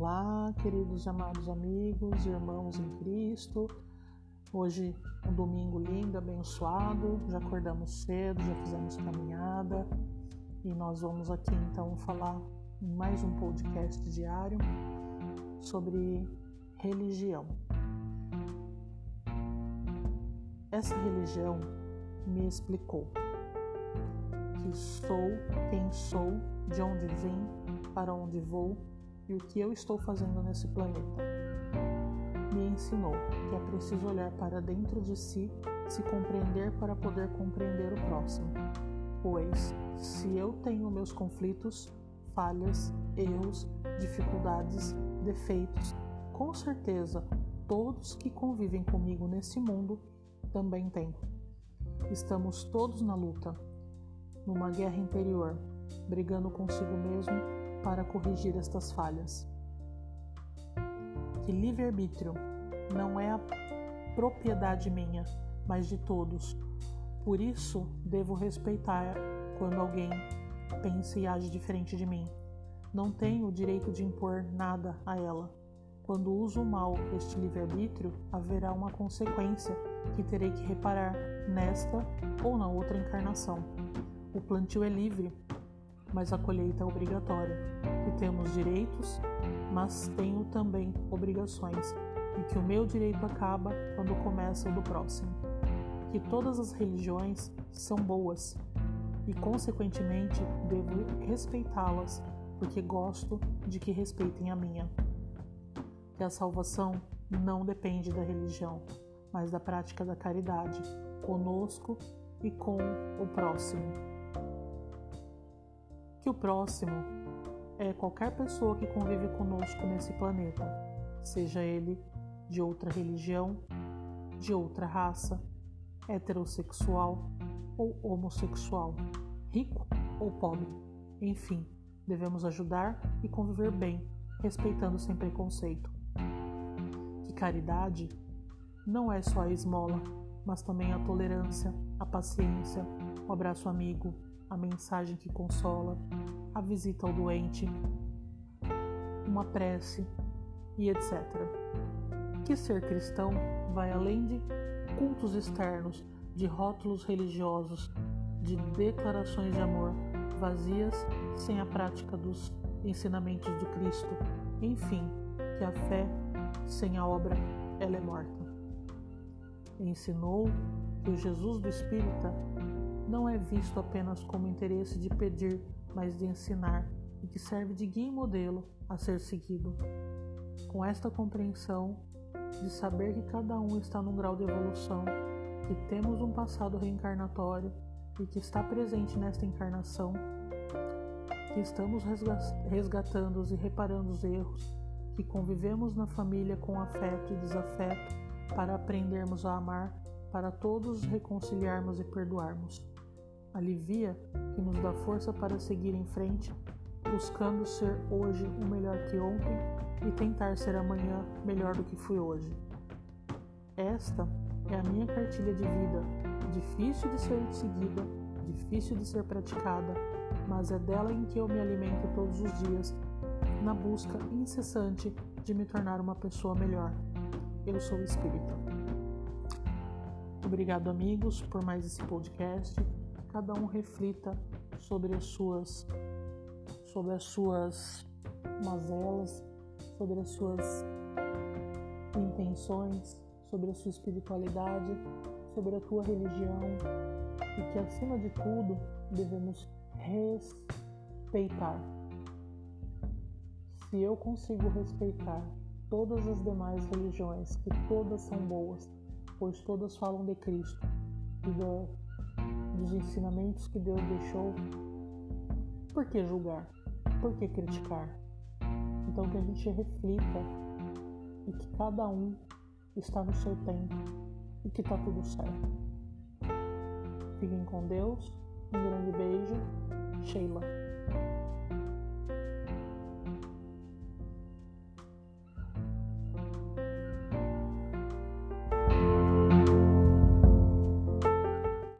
Olá, queridos amados amigos, irmãos em Cristo. Hoje um domingo lindo, abençoado. Já acordamos cedo, já fizemos caminhada e nós vamos aqui então falar em mais um podcast diário sobre religião. Essa religião me explicou que sou quem sou, de onde vim, para onde vou e o que eu estou fazendo nesse planeta. Me ensinou que é preciso olhar para dentro de si, se compreender para poder compreender o próximo. Pois, se eu tenho meus conflitos, falhas, erros, dificuldades, defeitos, com certeza todos que convivem comigo nesse mundo também têm. Estamos todos na luta, numa guerra interior, brigando consigo mesmo para corrigir estas falhas. Que livre-arbítrio não é a propriedade minha, mas de todos. Por isso, devo respeitar quando alguém pensa e age diferente de mim. Não tenho o direito de impor nada a ela. Quando uso mal este livre-arbítrio, haverá uma consequência que terei que reparar nesta ou na outra encarnação. O plantio é livre, mas a colheita é obrigatória, que temos direitos, mas tenho também obrigações, e que o meu direito acaba quando começa o do próximo. Que todas as religiões são boas e, consequentemente, devo respeitá-las, porque gosto de que respeitem a minha. Que a salvação não depende da religião, mas da prática da caridade, conosco e com o próximo que o próximo é qualquer pessoa que convive conosco nesse planeta, seja ele de outra religião, de outra raça, heterossexual ou homossexual, rico ou pobre. Enfim, devemos ajudar e conviver bem, respeitando sem preconceito. Que caridade não é só a esmola, mas também a tolerância, a paciência, o abraço amigo, a mensagem que consola, a visita ao doente, uma prece e etc. Que ser cristão vai além de cultos externos, de rótulos religiosos, de declarações de amor vazias sem a prática dos ensinamentos do Cristo. Enfim, que a fé sem a obra ela é morta. Ensinou que o Jesus do Espírita não é visto apenas como interesse de pedir, mas de ensinar, e que serve de guia e modelo a ser seguido. Com esta compreensão de saber que cada um está num grau de evolução, que temos um passado reencarnatório e que está presente nesta encarnação, que estamos resgatando e reparando os erros, que convivemos na família com afeto e desafeto para aprendermos a amar, para todos reconciliarmos e perdoarmos alivia que nos dá força para seguir em frente, buscando ser hoje o melhor que ontem e tentar ser amanhã melhor do que fui hoje. Esta é a minha cartilha de vida, difícil de ser seguida, difícil de ser praticada, mas é dela em que eu me alimento todos os dias, na busca incessante de me tornar uma pessoa melhor. Eu sou espírita. Obrigado, amigos, por mais esse podcast cada um reflita sobre as suas sobre as suas mazelas, sobre as suas intenções, sobre a sua espiritualidade, sobre a tua religião e que acima de tudo devemos respeitar. Se eu consigo respeitar todas as demais religiões, que todas são boas, pois todas falam de Cristo e do, dos ensinamentos que Deus deixou, por que julgar? Por que criticar? Então que a gente reflita e que cada um está no seu tempo e que está tudo certo. Fiquem com Deus. Um grande beijo. Sheila.